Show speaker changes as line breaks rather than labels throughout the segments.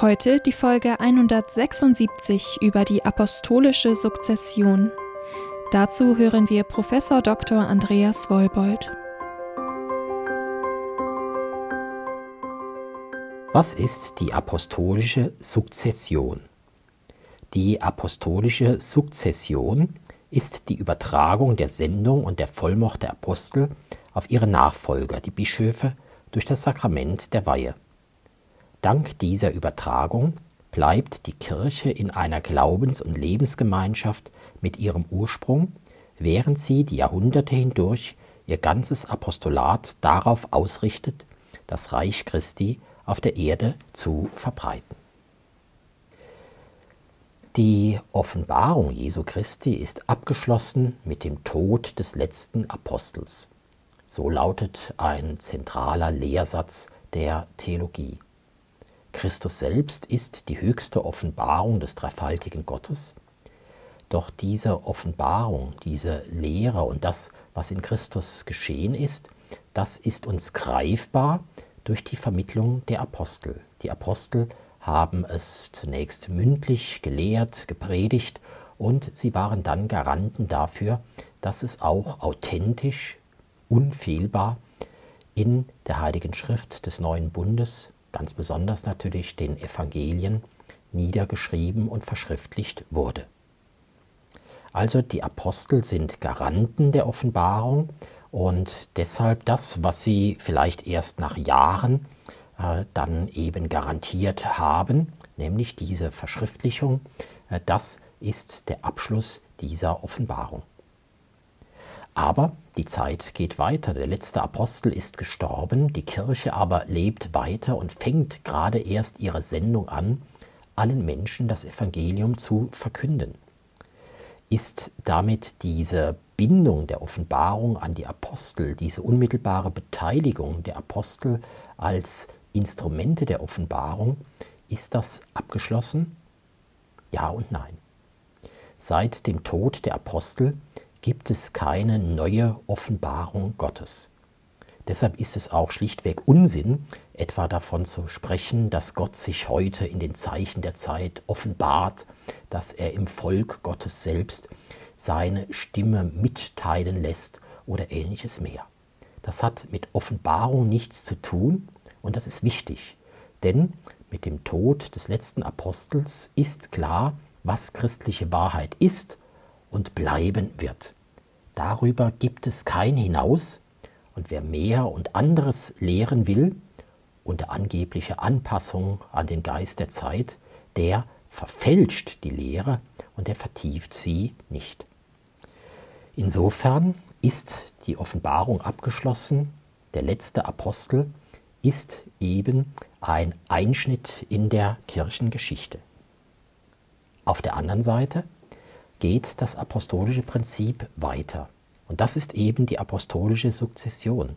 Heute die Folge 176 über die apostolische Sukzession. Dazu hören wir Professor Dr. Andreas Wolbold.
Was ist die apostolische Sukzession? Die apostolische Sukzession ist die Übertragung der Sendung und der Vollmacht der Apostel auf ihre Nachfolger, die Bischöfe, durch das Sakrament der Weihe. Dank dieser Übertragung bleibt die Kirche in einer Glaubens- und Lebensgemeinschaft mit ihrem Ursprung, während sie die Jahrhunderte hindurch ihr ganzes Apostolat darauf ausrichtet, das Reich Christi auf der Erde zu verbreiten. Die Offenbarung Jesu Christi ist abgeschlossen mit dem Tod des letzten Apostels. So lautet ein zentraler Lehrsatz der Theologie. Christus selbst ist die höchste Offenbarung des dreifaltigen Gottes. Doch diese Offenbarung, diese Lehre und das, was in Christus geschehen ist, das ist uns greifbar durch die Vermittlung der Apostel. Die Apostel haben es zunächst mündlich gelehrt, gepredigt und sie waren dann Garanten dafür, dass es auch authentisch, unfehlbar in der Heiligen Schrift des neuen Bundes ganz besonders natürlich den Evangelien, niedergeschrieben und verschriftlicht wurde. Also die Apostel sind Garanten der Offenbarung und deshalb das, was sie vielleicht erst nach Jahren äh, dann eben garantiert haben, nämlich diese Verschriftlichung, äh, das ist der Abschluss dieser Offenbarung. Aber die Zeit geht weiter, der letzte Apostel ist gestorben, die Kirche aber lebt weiter und fängt gerade erst ihre Sendung an, allen Menschen das Evangelium zu verkünden. Ist damit diese Bindung der Offenbarung an die Apostel, diese unmittelbare Beteiligung der Apostel als Instrumente der Offenbarung, ist das abgeschlossen? Ja und nein. Seit dem Tod der Apostel gibt es keine neue Offenbarung Gottes. Deshalb ist es auch schlichtweg Unsinn, etwa davon zu sprechen, dass Gott sich heute in den Zeichen der Zeit offenbart, dass er im Volk Gottes selbst seine Stimme mitteilen lässt oder ähnliches mehr. Das hat mit Offenbarung nichts zu tun und das ist wichtig, denn mit dem Tod des letzten Apostels ist klar, was christliche Wahrheit ist und bleiben wird. Darüber gibt es kein Hinaus, und wer mehr und anderes lehren will, unter angeblicher Anpassung an den Geist der Zeit, der verfälscht die Lehre und der vertieft sie nicht. Insofern ist die Offenbarung abgeschlossen, der letzte Apostel ist eben ein Einschnitt in der Kirchengeschichte. Auf der anderen Seite geht das apostolische Prinzip weiter. Und das ist eben die apostolische Sukzession.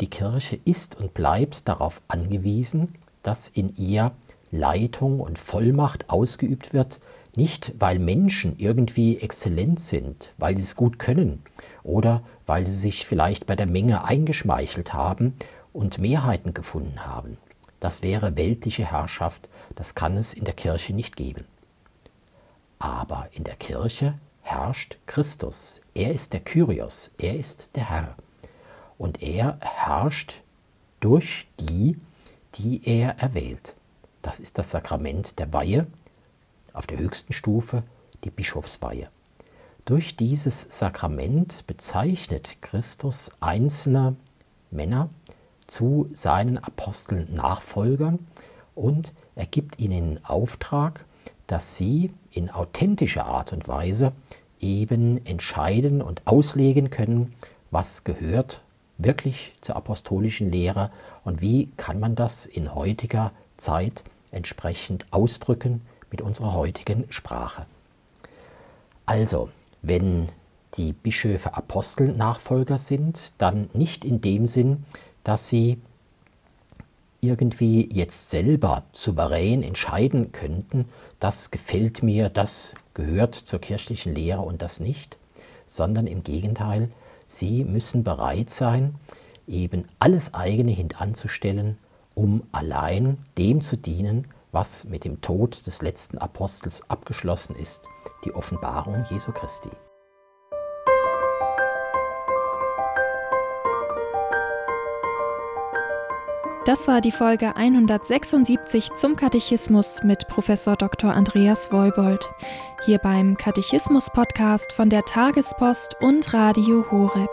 Die Kirche ist und bleibt darauf angewiesen, dass in ihr Leitung und Vollmacht ausgeübt wird, nicht weil Menschen irgendwie exzellent sind, weil sie es gut können oder weil sie sich vielleicht bei der Menge eingeschmeichelt haben und Mehrheiten gefunden haben. Das wäre weltliche Herrschaft, das kann es in der Kirche nicht geben. Aber in der Kirche herrscht Christus. Er ist der Kyrios, er ist der Herr. Und er herrscht durch die, die er erwählt. Das ist das Sakrament der Weihe, auf der höchsten Stufe die Bischofsweihe. Durch dieses Sakrament bezeichnet Christus einzelne Männer zu seinen Aposteln Nachfolgern und er gibt ihnen Auftrag, dass sie in authentischer Art und Weise eben entscheiden und auslegen können, was gehört wirklich zur apostolischen Lehre und wie kann man das in heutiger Zeit entsprechend ausdrücken mit unserer heutigen Sprache. Also, wenn die Bischöfe Apostelnachfolger sind, dann nicht in dem Sinn, dass sie irgendwie jetzt selber souverän entscheiden könnten, das gefällt mir, das gehört zur kirchlichen Lehre und das nicht, sondern im Gegenteil, sie müssen bereit sein, eben alles eigene hintanzustellen, um allein dem zu dienen, was mit dem Tod des letzten Apostels abgeschlossen ist, die Offenbarung Jesu Christi.
Das war die Folge 176 zum Katechismus mit Professor Dr. Andreas Woibold. Hier beim Katechismus-Podcast von der Tagespost und Radio Horeb.